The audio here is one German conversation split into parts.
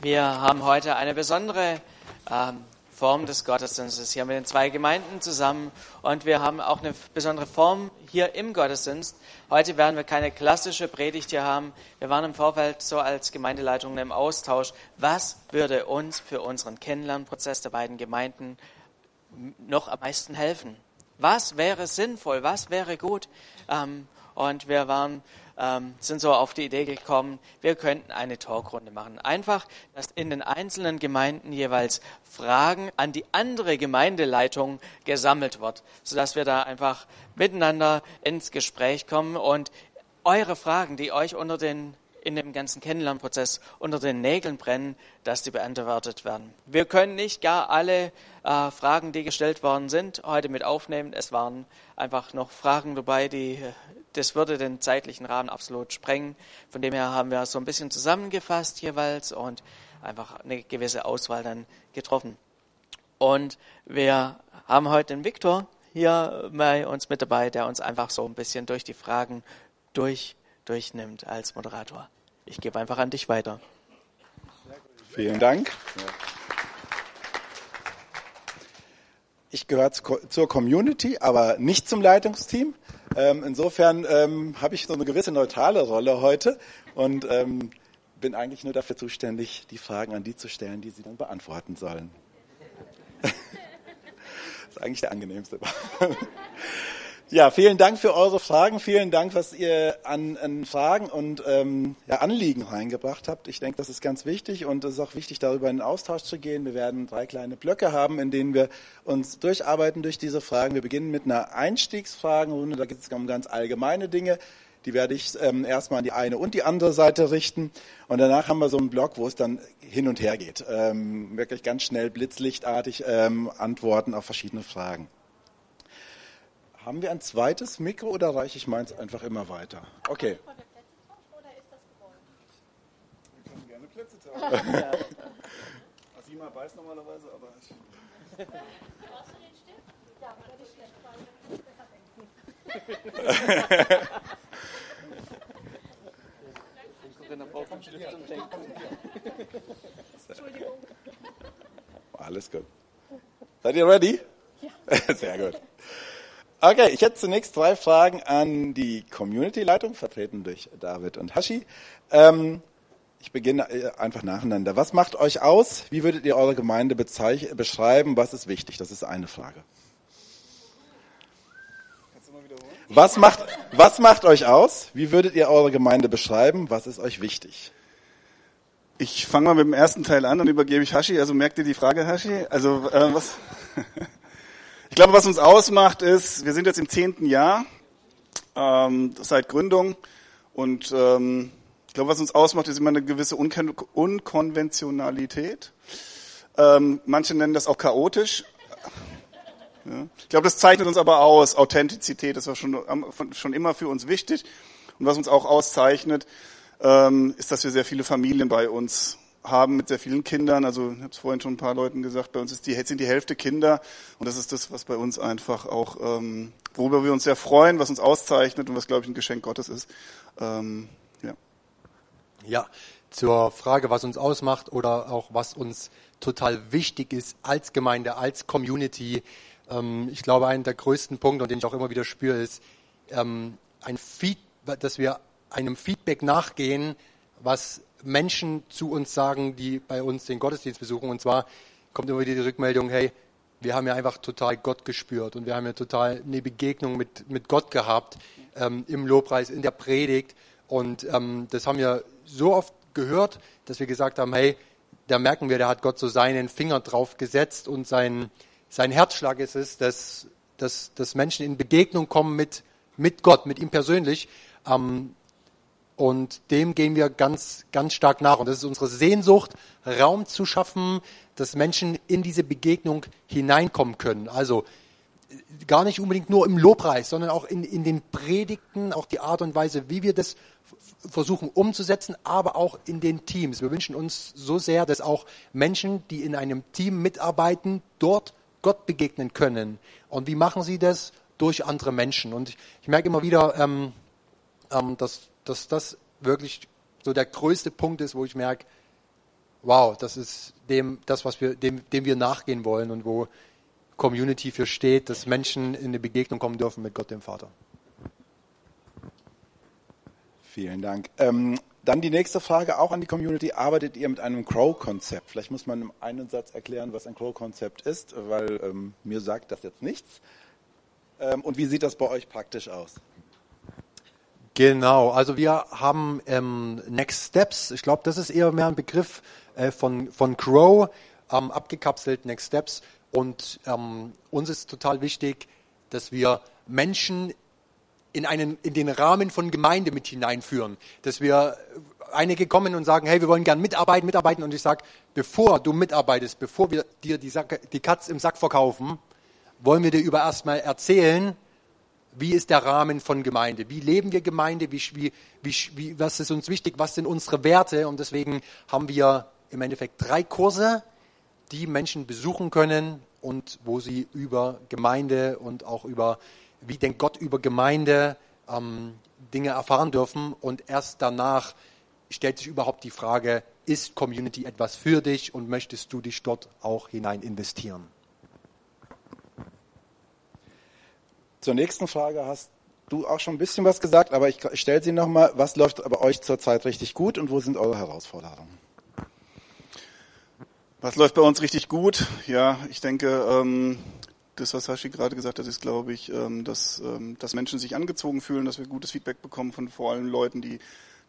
Wir haben heute eine besondere ähm, Form des Gottesdienstes hier mit den zwei Gemeinden zusammen und wir haben auch eine besondere Form hier im Gottesdienst. Heute werden wir keine klassische Predigt hier haben. Wir waren im Vorfeld so als Gemeindeleitung im Austausch. Was würde uns für unseren Kennenlernprozess der beiden Gemeinden noch am meisten helfen? Was wäre sinnvoll? Was wäre gut? Ähm, und wir waren ähm, sind so auf die Idee gekommen, wir könnten eine Talkrunde machen. Einfach, dass in den einzelnen Gemeinden jeweils Fragen an die andere Gemeindeleitung gesammelt wird, sodass wir da einfach miteinander ins Gespräch kommen und eure Fragen, die euch unter den in dem ganzen Kennenlernprozess unter den Nägeln brennen, dass die beantwortet werden. Wir können nicht gar alle äh, Fragen, die gestellt worden sind, heute mit aufnehmen. Es waren einfach noch Fragen dabei, die das würde den zeitlichen Rahmen absolut sprengen. Von dem her haben wir so ein bisschen zusammengefasst jeweils und einfach eine gewisse Auswahl dann getroffen. Und wir haben heute den Viktor hier bei uns mit dabei, der uns einfach so ein bisschen durch die Fragen durch, durchnimmt als Moderator. Ich gebe einfach an dich weiter. Vielen Dank. Ich gehöre zur Community, aber nicht zum Leitungsteam. Ähm, insofern ähm, habe ich so eine gewisse neutrale Rolle heute und ähm, bin eigentlich nur dafür zuständig, die Fragen an die zu stellen, die sie dann beantworten sollen. das ist eigentlich der angenehmste. Ja, vielen Dank für eure Fragen. Vielen Dank, was ihr an, an Fragen und ähm, ja, Anliegen reingebracht habt. Ich denke, das ist ganz wichtig und es ist auch wichtig, darüber in den Austausch zu gehen. Wir werden drei kleine Blöcke haben, in denen wir uns durcharbeiten durch diese Fragen. Wir beginnen mit einer Einstiegsfragenrunde. Da geht es um ganz allgemeine Dinge. Die werde ich ähm, erstmal an die eine und die andere Seite richten. Und danach haben wir so einen Block, wo es dann hin und her geht. Ähm, wirklich ganz schnell, blitzlichtartig ähm, Antworten auf verschiedene Fragen. Haben wir ein zweites Mikro oder reiche ich meins einfach immer weiter? Okay. Wir können gerne Plätze tauschen. Asima weiß normalerweise, aber ich. Brauchst du den Stift? Ja, werde ich schlecht Entschuldigung. Alles gut. Seid ihr ready? Ja. Sehr gut. Okay, ich hätte zunächst zwei Fragen an die Community-Leitung, vertreten durch David und Hashi. Ähm, ich beginne äh, einfach nacheinander. Was macht euch aus? Wie würdet ihr eure Gemeinde beschreiben? Was ist wichtig? Das ist eine Frage. Was macht, was macht euch aus? Wie würdet ihr eure Gemeinde beschreiben? Was ist euch wichtig? Ich fange mal mit dem ersten Teil an und übergebe ich Hashi. Also merkt ihr die Frage, Hashi? Also äh, was? Ich glaube, was uns ausmacht, ist, wir sind jetzt im zehnten Jahr ähm, seit Gründung und ähm, ich glaube, was uns ausmacht, ist immer eine gewisse Unkon Unkonventionalität. Ähm, manche nennen das auch chaotisch. Ja. Ich glaube, das zeichnet uns aber aus. Authentizität ist schon, schon immer für uns wichtig. Und was uns auch auszeichnet, ähm, ist, dass wir sehr viele Familien bei uns haben mit sehr vielen Kindern. Also ich habe es vorhin schon ein paar Leuten gesagt, bei uns ist die, sind die Hälfte Kinder und das ist das, was bei uns einfach auch, ähm, worüber wir uns sehr freuen, was uns auszeichnet und was, glaube ich, ein Geschenk Gottes ist. Ähm, ja. ja, zur Frage, was uns ausmacht oder auch was uns total wichtig ist als Gemeinde, als Community. Ähm, ich glaube, einer der größten Punkte, und den ich auch immer wieder spüre, ist, ähm, ein Feed, dass wir einem Feedback nachgehen, was Menschen zu uns sagen, die bei uns den Gottesdienst besuchen. Und zwar kommt immer wieder die Rückmeldung, hey, wir haben ja einfach total Gott gespürt und wir haben ja total eine Begegnung mit, mit Gott gehabt ähm, im Lobpreis, in der Predigt. Und ähm, das haben wir so oft gehört, dass wir gesagt haben, hey, da merken wir, da hat Gott so seinen Finger drauf gesetzt und sein, sein Herzschlag ist es, dass, dass, dass Menschen in Begegnung kommen mit, mit Gott, mit ihm persönlich. Ähm, und dem gehen wir ganz, ganz stark nach. Und das ist unsere Sehnsucht, Raum zu schaffen, dass Menschen in diese Begegnung hineinkommen können. Also gar nicht unbedingt nur im Lobpreis, sondern auch in, in den Predigten, auch die Art und Weise, wie wir das versuchen umzusetzen, aber auch in den Teams. Wir wünschen uns so sehr, dass auch Menschen, die in einem Team mitarbeiten, dort Gott begegnen können. Und wie machen sie das? Durch andere Menschen. Und ich, merke immer wieder, ähm, ähm, dass dass das wirklich so der größte Punkt ist, wo ich merke, wow, das ist dem, das, was wir, dem, dem wir nachgehen wollen und wo Community für steht, dass Menschen in eine Begegnung kommen dürfen mit Gott, dem Vater. Vielen Dank. Ähm, dann die nächste Frage auch an die Community. Arbeitet ihr mit einem Crow-Konzept? Vielleicht muss man in einem Satz erklären, was ein Crow-Konzept ist, weil ähm, mir sagt das jetzt nichts. Ähm, und wie sieht das bei euch praktisch aus? Genau, also wir haben ähm, Next Steps. Ich glaube, das ist eher mehr ein Begriff äh, von, von Crow, ähm, abgekapselt Next Steps. Und ähm, uns ist total wichtig, dass wir Menschen in, einen, in den Rahmen von Gemeinde mit hineinführen. Dass wir einige kommen und sagen, hey, wir wollen gern mitarbeiten, mitarbeiten. Und ich sage, bevor du mitarbeitest, bevor wir dir die, Sack, die Katz im Sack verkaufen, wollen wir dir über erstmal erzählen, wie ist der Rahmen von Gemeinde? Wie leben wir Gemeinde? Wie, wie, wie, was ist uns wichtig? Was sind unsere Werte? Und deswegen haben wir im Endeffekt drei Kurse, die Menschen besuchen können und wo sie über Gemeinde und auch über wie denkt Gott über Gemeinde, ähm, Dinge erfahren dürfen. Und erst danach stellt sich überhaupt die Frage, ist Community etwas für dich und möchtest du dich dort auch hinein investieren? Zur nächsten Frage hast du auch schon ein bisschen was gesagt, aber ich, stelle sie nochmal. Was läuft bei euch zurzeit richtig gut und wo sind eure Herausforderungen? Was läuft bei uns richtig gut? Ja, ich denke, ähm, das, was Hashi gerade gesagt hat, ist, glaube ich, ähm, dass, ähm, dass Menschen sich angezogen fühlen, dass wir gutes Feedback bekommen von vor allem Leuten, die,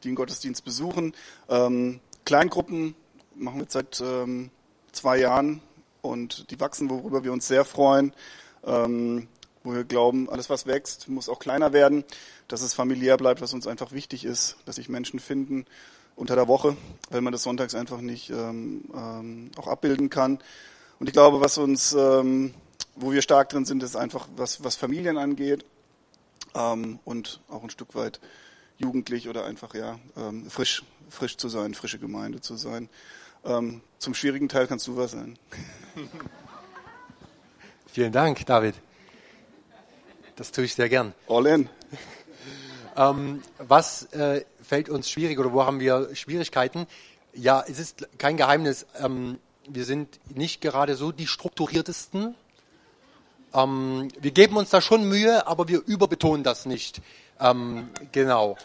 die den Gottesdienst besuchen. Ähm, Kleingruppen machen wir seit ähm, zwei Jahren und die wachsen, worüber wir uns sehr freuen. Ähm, wo wir glauben, alles was wächst, muss auch kleiner werden, dass es familiär bleibt, was uns einfach wichtig ist, dass sich Menschen finden unter der Woche, weil man das sonntags einfach nicht ähm, ähm, auch abbilden kann. Und ich glaube, was uns ähm, wo wir stark drin sind, ist einfach, was, was Familien angeht ähm, und auch ein Stück weit jugendlich oder einfach ja ähm, frisch, frisch zu sein, frische Gemeinde zu sein. Ähm, zum schwierigen Teil kannst du was sein. Vielen Dank, David. Das tue ich sehr gern. All in. ähm, was äh, fällt uns schwierig oder wo haben wir Schwierigkeiten? Ja, es ist kein Geheimnis. Ähm, wir sind nicht gerade so die strukturiertesten ähm, wir geben uns da schon Mühe, aber wir überbetonen das nicht. Ähm, genau.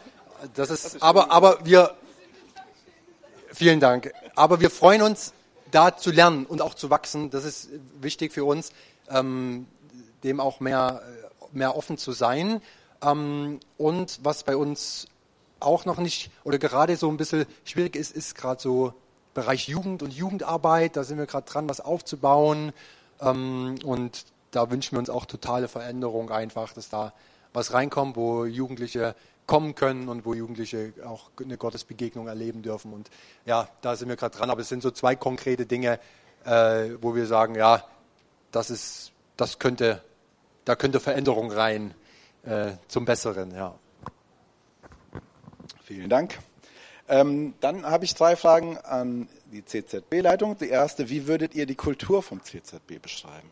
Das ist, aber, aber wir, vielen Dank. Aber wir freuen uns, da zu lernen und auch zu wachsen. Das ist wichtig für uns, ähm, dem auch mehr, mehr offen zu sein. Ähm, und was bei uns auch noch nicht oder gerade so ein bisschen schwierig ist, ist gerade so Bereich Jugend und Jugendarbeit. Da sind wir gerade dran, was aufzubauen. Ähm, und da wünschen wir uns auch totale Veränderung einfach, dass da was reinkommt, wo Jugendliche kommen können und wo Jugendliche auch eine Gottesbegegnung erleben dürfen. Und ja, da sind wir gerade dran. Aber es sind so zwei konkrete Dinge, äh, wo wir sagen, ja, das ist, das könnte, da könnte Veränderung rein äh, zum Besseren, ja. Vielen Dank. Ähm, dann habe ich zwei Fragen an die CZB-Leitung. Die erste, wie würdet ihr die Kultur vom CZB beschreiben?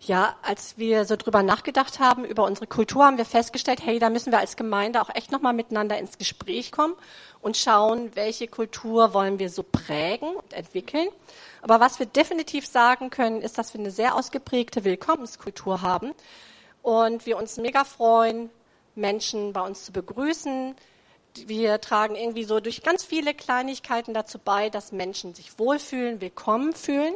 Ja, als wir so drüber nachgedacht haben, über unsere Kultur, haben wir festgestellt, hey, da müssen wir als Gemeinde auch echt nochmal miteinander ins Gespräch kommen und schauen, welche Kultur wollen wir so prägen und entwickeln. Aber was wir definitiv sagen können, ist, dass wir eine sehr ausgeprägte Willkommenskultur haben und wir uns mega freuen, Menschen bei uns zu begrüßen. Wir tragen irgendwie so durch ganz viele Kleinigkeiten dazu bei, dass Menschen sich wohlfühlen, willkommen fühlen.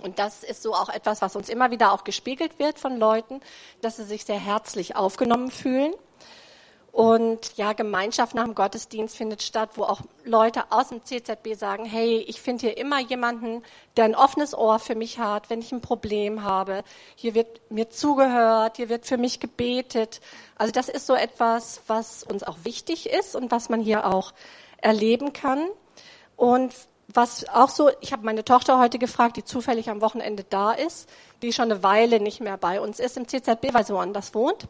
Und das ist so auch etwas, was uns immer wieder auch gespiegelt wird von Leuten, dass sie sich sehr herzlich aufgenommen fühlen. Und ja, Gemeinschaft nach dem Gottesdienst findet statt, wo auch Leute aus dem CZB sagen, hey, ich finde hier immer jemanden, der ein offenes Ohr für mich hat, wenn ich ein Problem habe. Hier wird mir zugehört, hier wird für mich gebetet. Also das ist so etwas, was uns auch wichtig ist und was man hier auch erleben kann. Und was auch so, ich habe meine Tochter heute gefragt, die zufällig am Wochenende da ist, die schon eine Weile nicht mehr bei uns ist im CZB, weil sie woanders wohnt.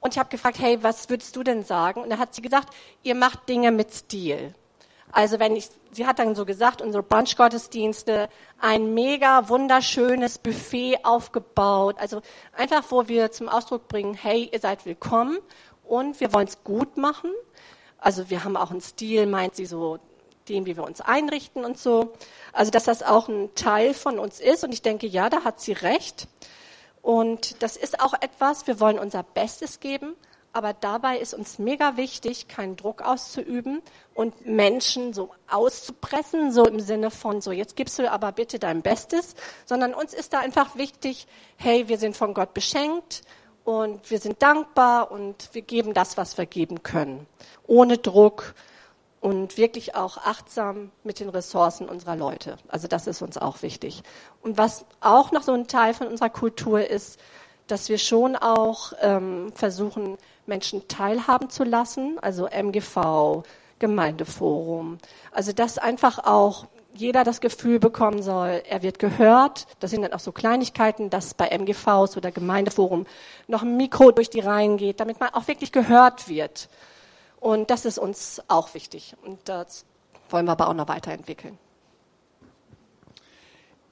Und ich habe gefragt, hey, was würdest du denn sagen? Und da hat sie gesagt, ihr macht Dinge mit Stil. Also wenn ich, sie hat dann so gesagt, unsere Brunch-Gottesdienste, ein mega wunderschönes Buffet aufgebaut. Also einfach, wo wir zum Ausdruck bringen, hey, ihr seid willkommen und wir wollen es gut machen. Also wir haben auch einen Stil, meint sie so, dem, wie wir uns einrichten und so. Also dass das auch ein Teil von uns ist. Und ich denke, ja, da hat sie recht. Und das ist auch etwas, wir wollen unser Bestes geben, aber dabei ist uns mega wichtig, keinen Druck auszuüben und Menschen so auszupressen, so im Sinne von, so jetzt gibst du aber bitte dein Bestes, sondern uns ist da einfach wichtig, hey, wir sind von Gott beschenkt und wir sind dankbar und wir geben das, was wir geben können, ohne Druck und wirklich auch achtsam mit den Ressourcen unserer Leute. Also das ist uns auch wichtig. Und was auch noch so ein Teil von unserer Kultur ist, dass wir schon auch ähm, versuchen, Menschen teilhaben zu lassen, also MGV, Gemeindeforum. Also dass einfach auch jeder das Gefühl bekommen soll, er wird gehört. Das sind dann auch so Kleinigkeiten, dass bei MGVs oder Gemeindeforum noch ein Mikro durch die Reihen geht, damit man auch wirklich gehört wird. Und das ist uns auch wichtig. Und das wollen wir aber auch noch weiterentwickeln.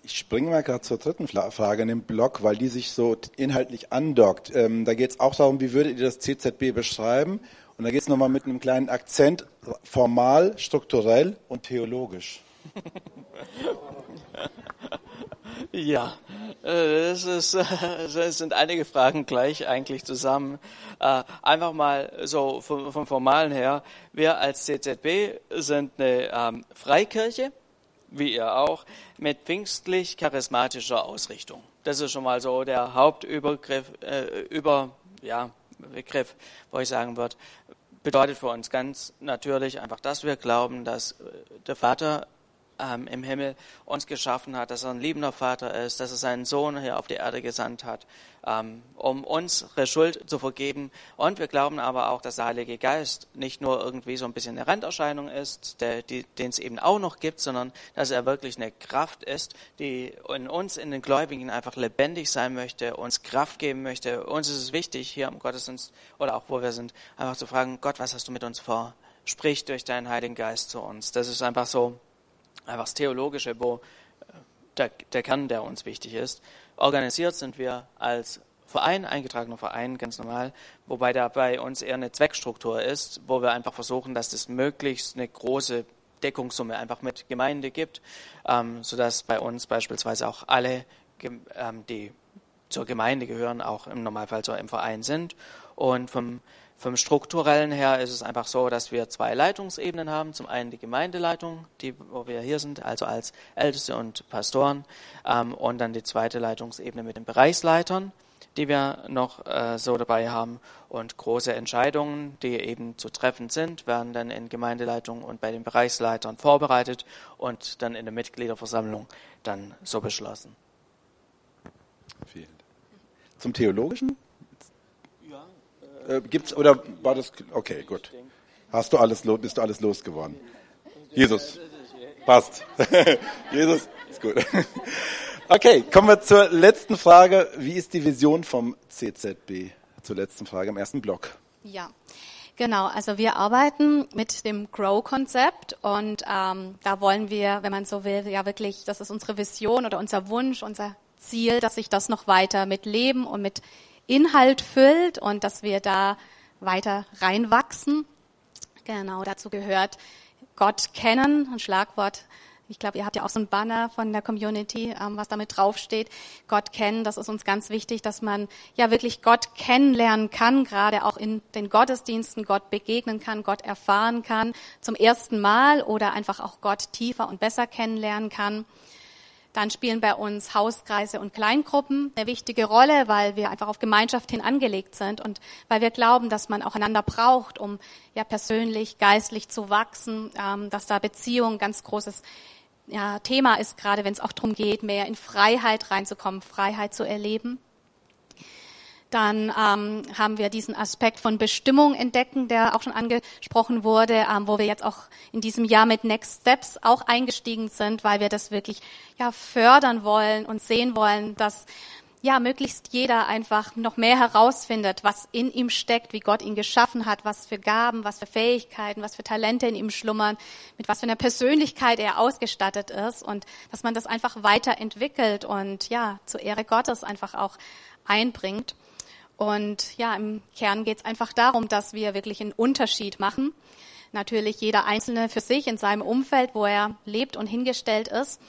Ich springe mal gerade zur dritten Frage in dem Blog, weil die sich so inhaltlich andockt. Ähm, da geht es auch darum, wie würdet ihr das CZB beschreiben? Und da geht es nochmal mit einem kleinen Akzent, formal, strukturell und theologisch. Ja, das, ist, das sind einige Fragen gleich eigentlich zusammen. Äh, einfach mal so vom, vom Formalen her. Wir als CZB sind eine ähm, Freikirche wie ihr auch, mit pfingstlich-charismatischer Ausrichtung. Das ist schon mal so der Hauptübergriff, äh, über, ja, Begriff, wo ich sagen würde, bedeutet für uns ganz natürlich einfach, dass wir glauben, dass äh, der Vater ähm, im Himmel uns geschaffen hat, dass er ein liebender Vater ist, dass er seinen Sohn hier auf die Erde gesandt hat, ähm, um unsere Schuld zu vergeben. Und wir glauben aber auch, dass der Heilige Geist nicht nur irgendwie so ein bisschen eine Randerscheinung ist, den es eben auch noch gibt, sondern dass er wirklich eine Kraft ist, die in uns, in den Gläubigen einfach lebendig sein möchte, uns Kraft geben möchte. Uns ist es wichtig, hier im Gottesdienst oder auch wo wir sind, einfach zu fragen, Gott, was hast du mit uns vor? Sprich durch deinen Heiligen Geist zu uns. Das ist einfach so einfach das Theologische, wo äh, der, der Kern, der uns wichtig ist. Organisiert sind wir als Verein, eingetragener Verein, ganz normal, wobei da bei uns eher eine Zweckstruktur ist, wo wir einfach versuchen, dass es möglichst eine große Deckungssumme einfach mit Gemeinde gibt, ähm, sodass bei uns beispielsweise auch alle, ähm, die zur Gemeinde gehören, auch im Normalfall so im Verein sind. Und vom vom strukturellen her ist es einfach so, dass wir zwei Leitungsebenen haben. Zum einen die Gemeindeleitung, die, wo wir hier sind, also als Älteste und Pastoren, ähm, und dann die zweite Leitungsebene mit den Bereichsleitern, die wir noch äh, so dabei haben. Und große Entscheidungen, die eben zu treffen sind, werden dann in Gemeindeleitung und bei den Bereichsleitern vorbereitet und dann in der Mitgliederversammlung dann so beschlossen. Vielen Dank. Zum Theologischen? Äh, gibt's oder war das okay, gut. Hast du alles bist du alles losgeworden? Jesus. Passt. Jesus ist gut. Okay, kommen wir zur letzten Frage. Wie ist die Vision vom CZB? Zur letzten Frage im ersten Block. Ja. Genau, also wir arbeiten mit dem Grow-Konzept und ähm, da wollen wir, wenn man so will, ja wirklich, das ist unsere Vision oder unser Wunsch, unser Ziel, dass sich das noch weiter mit Leben und mit Inhalt füllt und dass wir da weiter reinwachsen. Genau, dazu gehört Gott kennen, ein Schlagwort. Ich glaube, ihr habt ja auch so ein Banner von der Community, ähm, was damit draufsteht. Gott kennen, das ist uns ganz wichtig, dass man ja wirklich Gott kennenlernen kann, gerade auch in den Gottesdiensten Gott begegnen kann, Gott erfahren kann, zum ersten Mal oder einfach auch Gott tiefer und besser kennenlernen kann. Dann spielen bei uns Hauskreise und Kleingruppen eine wichtige Rolle, weil wir einfach auf Gemeinschaft hin angelegt sind und weil wir glauben, dass man auch einander braucht, um ja persönlich, geistlich zu wachsen, ähm, dass da Beziehung ganz großes ja, Thema ist, gerade wenn es auch darum geht, mehr in Freiheit reinzukommen, Freiheit zu erleben. Dann ähm, haben wir diesen Aspekt von Bestimmung entdecken, der auch schon angesprochen wurde, ähm, wo wir jetzt auch in diesem Jahr mit Next Steps auch eingestiegen sind, weil wir das wirklich ja fördern wollen und sehen wollen, dass ja möglichst jeder einfach noch mehr herausfindet, was in ihm steckt, wie Gott ihn geschaffen hat, was für Gaben, was für Fähigkeiten, was für Talente in ihm schlummern, mit was für einer Persönlichkeit er ausgestattet ist und dass man das einfach weiterentwickelt und ja zur Ehre Gottes einfach auch einbringt. Und ja, im Kern geht es einfach darum, dass wir wirklich einen Unterschied machen, natürlich jeder Einzelne für sich in seinem Umfeld, wo er lebt und hingestellt ist,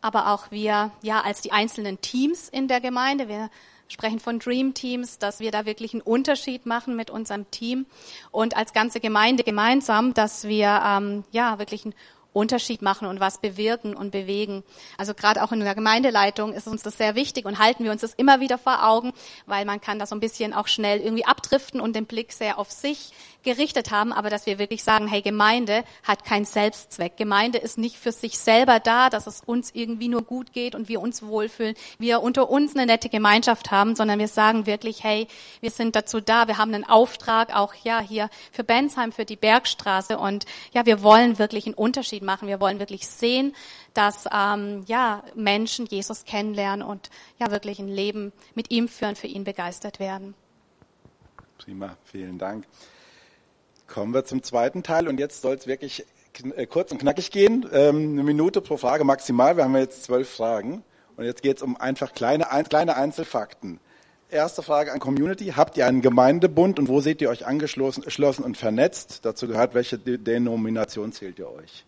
aber auch wir, ja, als die einzelnen Teams in der Gemeinde. Wir sprechen von Dream Teams, dass wir da wirklich einen Unterschied machen mit unserem Team. Und als ganze Gemeinde gemeinsam, dass wir ähm, ja wirklich einen Unterschied machen und was bewirken und bewegen. Also gerade auch in der Gemeindeleitung ist uns das sehr wichtig und halten wir uns das immer wieder vor Augen, weil man kann da so ein bisschen auch schnell irgendwie abdriften und den Blick sehr auf sich gerichtet haben, aber dass wir wirklich sagen, hey, Gemeinde hat keinen Selbstzweck. Gemeinde ist nicht für sich selber da, dass es uns irgendwie nur gut geht und wir uns wohlfühlen, wir unter uns eine nette Gemeinschaft haben, sondern wir sagen wirklich, hey, wir sind dazu da, wir haben einen Auftrag auch ja hier für Bensheim, für die Bergstraße und ja, wir wollen wirklich einen Unterschied machen. Wir wollen wirklich sehen, dass ähm, ja Menschen Jesus kennenlernen und ja wirklich ein Leben mit ihm führen, für ihn begeistert werden. Prima, vielen Dank. Kommen wir zum zweiten Teil und jetzt soll es wirklich äh, kurz und knackig gehen. Ähm, eine Minute pro Frage maximal. Wir haben jetzt zwölf Fragen und jetzt geht es um einfach kleine, ein, kleine Einzelfakten. Erste Frage an Community. Habt ihr einen Gemeindebund und wo seht ihr euch angeschlossen und vernetzt? Dazu gehört, welche Denomination zählt ihr euch?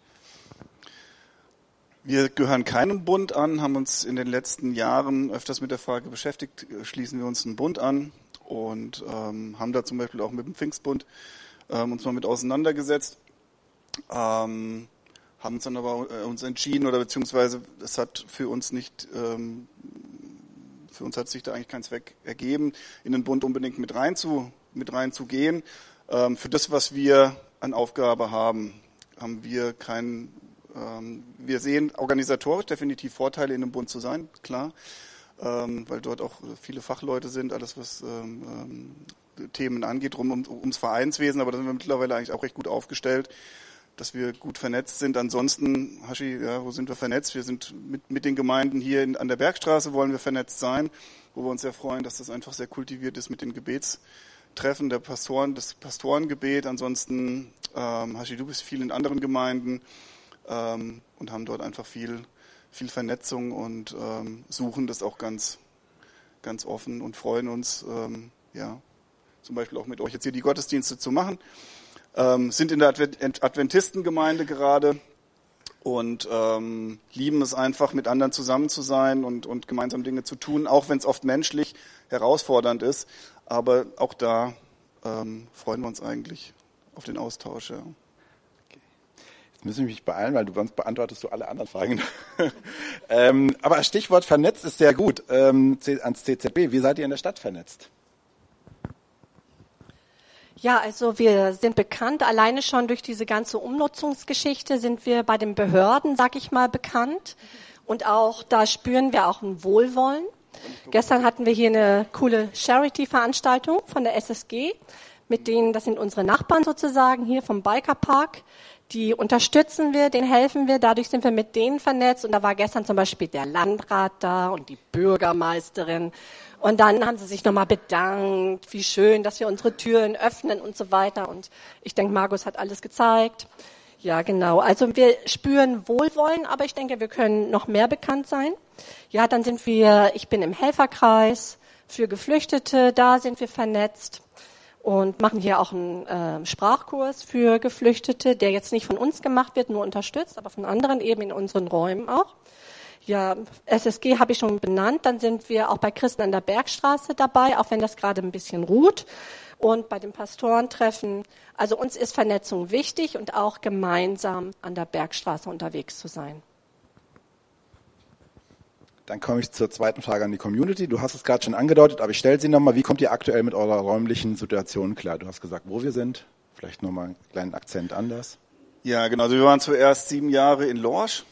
Wir gehören keinem Bund an, haben uns in den letzten Jahren öfters mit der Frage beschäftigt, schließen wir uns einen Bund an und ähm, haben da zum Beispiel auch mit dem Pfingstbund ähm, uns mal mit auseinandergesetzt, ähm, haben uns dann aber äh, uns entschieden oder beziehungsweise es hat für uns nicht, ähm, für uns hat sich da eigentlich kein Zweck ergeben, in den Bund unbedingt mit rein zu, mit reinzugehen. Ähm, für das, was wir an Aufgabe haben, haben wir keinen, wir sehen organisatorisch definitiv Vorteile in dem Bund zu sein, klar. Ähm, weil dort auch viele Fachleute sind, alles was ähm, ähm Themen angeht, rum um, ums Vereinswesen, aber da sind wir mittlerweile eigentlich auch recht gut aufgestellt, dass wir gut vernetzt sind. Ansonsten, Hashi, ja, wo sind wir vernetzt? Wir sind mit, mit den Gemeinden hier in, an der Bergstraße wollen wir vernetzt sein, wo wir uns sehr freuen, dass das einfach sehr kultiviert ist mit den Gebetstreffen der Pastoren, das Pastorengebet. Ansonsten, ähm, Hashi, du bist viel in anderen Gemeinden ähm, und haben dort einfach viel, viel Vernetzung und ähm, suchen das auch ganz, ganz offen und freuen uns, ähm, ja, zum Beispiel auch mit euch jetzt hier die Gottesdienste zu machen. Ähm, sind in der Adventistengemeinde gerade und ähm, lieben es einfach, mit anderen zusammen zu sein und, und gemeinsam Dinge zu tun, auch wenn es oft menschlich herausfordernd ist. Aber auch da ähm, freuen wir uns eigentlich auf den Austausch. Ja. Müssen wir mich beeilen, weil du sonst beantwortest du alle anderen Fragen. ähm, aber Stichwort vernetzt ist sehr gut ähm, ans CZB. Wie seid ihr in der Stadt vernetzt? Ja, also wir sind bekannt, alleine schon durch diese ganze Umnutzungsgeschichte sind wir bei den Behörden, sag ich mal, bekannt. Und auch da spüren wir auch ein Wohlwollen. Gestern hatten wir hier eine coole Charity-Veranstaltung von der SSG, mit denen, das sind unsere Nachbarn sozusagen hier vom Bikerpark. Die unterstützen wir, denen helfen wir, dadurch sind wir mit denen vernetzt. Und da war gestern zum Beispiel der Landrat da und die Bürgermeisterin und dann haben sie sich nochmal bedankt, wie schön, dass wir unsere Türen öffnen und so weiter. Und ich denke, Markus hat alles gezeigt. Ja, genau. Also wir spüren Wohlwollen, aber ich denke, wir können noch mehr bekannt sein. Ja, dann sind wir, ich bin im Helferkreis für Geflüchtete, da sind wir vernetzt und machen hier auch einen äh, Sprachkurs für Geflüchtete, der jetzt nicht von uns gemacht wird, nur unterstützt, aber von anderen eben in unseren Räumen auch. Ja, SSG habe ich schon benannt. Dann sind wir auch bei Christen an der Bergstraße dabei, auch wenn das gerade ein bisschen ruht. Und bei den Pastorentreffen. Also uns ist Vernetzung wichtig und auch gemeinsam an der Bergstraße unterwegs zu sein. Dann komme ich zur zweiten Frage an die Community. Du hast es gerade schon angedeutet, aber ich stelle sie nochmal. Wie kommt ihr aktuell mit eurer räumlichen Situation klar? Du hast gesagt, wo wir sind. Vielleicht nochmal einen kleinen Akzent anders. Ja, genau. Also wir waren zuerst sieben Jahre in Lorsch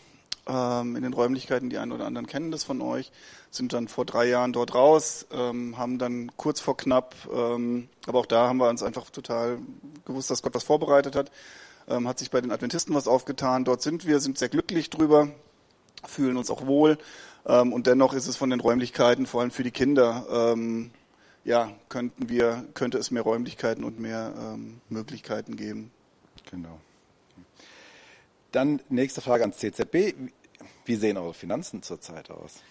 ähm, in den Räumlichkeiten, die einen oder anderen kennen das von euch, sind dann vor drei Jahren dort raus, ähm, haben dann kurz vor knapp, ähm, aber auch da haben wir uns einfach total gewusst, dass Gott was vorbereitet hat, ähm, hat sich bei den Adventisten was aufgetan. Dort sind wir, sind sehr glücklich drüber, fühlen uns auch wohl ähm, und dennoch ist es von den Räumlichkeiten, vor allem für die Kinder, ähm, ja, könnten wir, könnte es mehr Räumlichkeiten und mehr ähm, Möglichkeiten geben. Genau. Dann nächste Frage ans CZB. Wie sehen eure Finanzen zurzeit aus?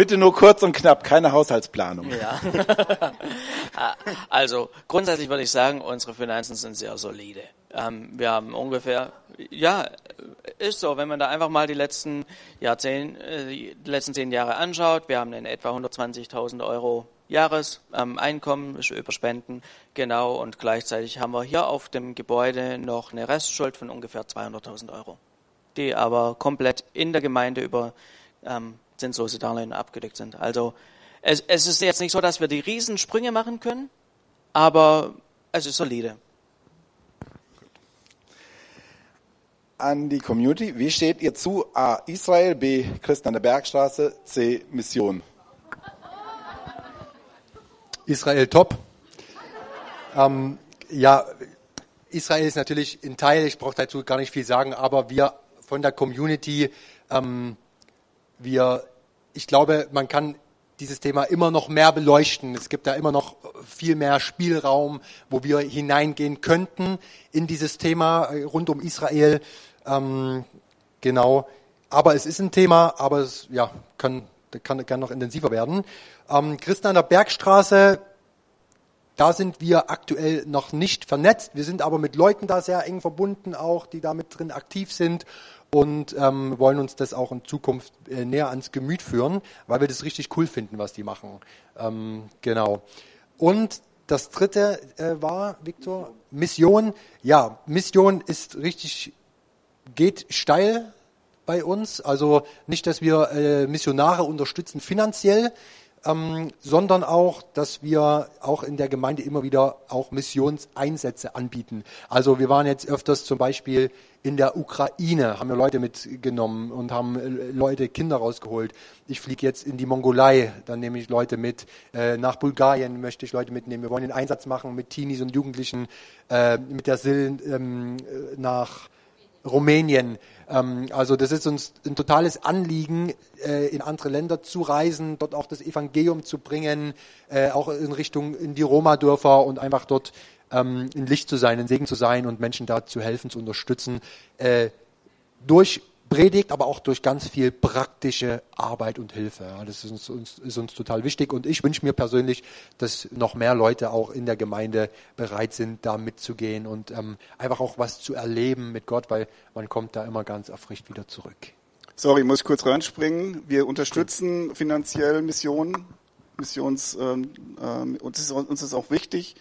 Bitte nur kurz und knapp, keine Haushaltsplanung. Ja. also grundsätzlich würde ich sagen, unsere Finanzen sind sehr solide. Ähm, wir haben ungefähr, ja, ist so, wenn man da einfach mal die letzten Jahrzehnte, äh, die letzten zehn Jahre anschaut, wir haben in etwa 120.000 Euro Jahreseinkommen ähm, über Spenden, genau, und gleichzeitig haben wir hier auf dem Gebäude noch eine Restschuld von ungefähr 200.000 Euro, die aber komplett in der Gemeinde über ähm, zinslose Darlehen abgedeckt sind. Also es, es ist jetzt nicht so, dass wir die Riesensprünge machen können, aber es ist solide. An die Community, wie steht ihr zu A. Israel, B. Christen an der Bergstraße, C. Mission? Israel top. Ähm, ja, Israel ist natürlich ein Teil, ich brauche dazu gar nicht viel sagen, aber wir von der Community, ähm, wir, ich glaube, man kann dieses Thema immer noch mehr beleuchten. Es gibt da immer noch viel mehr Spielraum, wo wir hineingehen könnten in dieses Thema äh, rund um Israel. Ähm, genau. Aber es ist ein Thema, aber es ja, kann, kann, kann noch intensiver werden. Ähm, Christen an der Bergstraße, da sind wir aktuell noch nicht vernetzt. Wir sind aber mit Leuten da sehr eng verbunden, auch die da mit drin aktiv sind und ähm, wollen uns das auch in Zukunft äh, näher ans Gemüt führen, weil wir das richtig cool finden, was die machen. Ähm, genau. Und das dritte äh, war, Viktor, Mission. Ja, Mission ist richtig, geht steil bei uns. Also nicht, dass wir äh, Missionare unterstützen finanziell, ähm, sondern auch, dass wir auch in der Gemeinde immer wieder auch Missionseinsätze anbieten. Also wir waren jetzt öfters zum Beispiel in der Ukraine, haben wir Leute mitgenommen und haben äh, Leute, Kinder rausgeholt. Ich fliege jetzt in die Mongolei, dann nehme ich Leute mit. Äh, nach Bulgarien möchte ich Leute mitnehmen. Wir wollen den Einsatz machen mit Teenies und Jugendlichen, äh, mit der SIL ähm, äh, nach Rumänien. Ähm, also das ist uns ein totales Anliegen, äh, in andere Länder zu reisen, dort auch das Evangelium zu bringen, äh, auch in Richtung in die Roma-Dörfer und einfach dort ähm, ein Licht zu sein, ein Segen zu sein und Menschen da zu helfen, zu unterstützen. Äh, durch Predigt, aber auch durch ganz viel praktische Arbeit und Hilfe. Ja, das ist uns, ist uns total wichtig und ich wünsche mir persönlich, dass noch mehr Leute auch in der Gemeinde bereit sind, da mitzugehen und ähm, einfach auch was zu erleben mit Gott, weil man kommt da immer ganz erfrischt wieder zurück. Sorry, muss ich kurz reinspringen. Wir unterstützen finanziell Missionen, Missions, ähm, ähm, uns, ist, uns ist auch wichtig,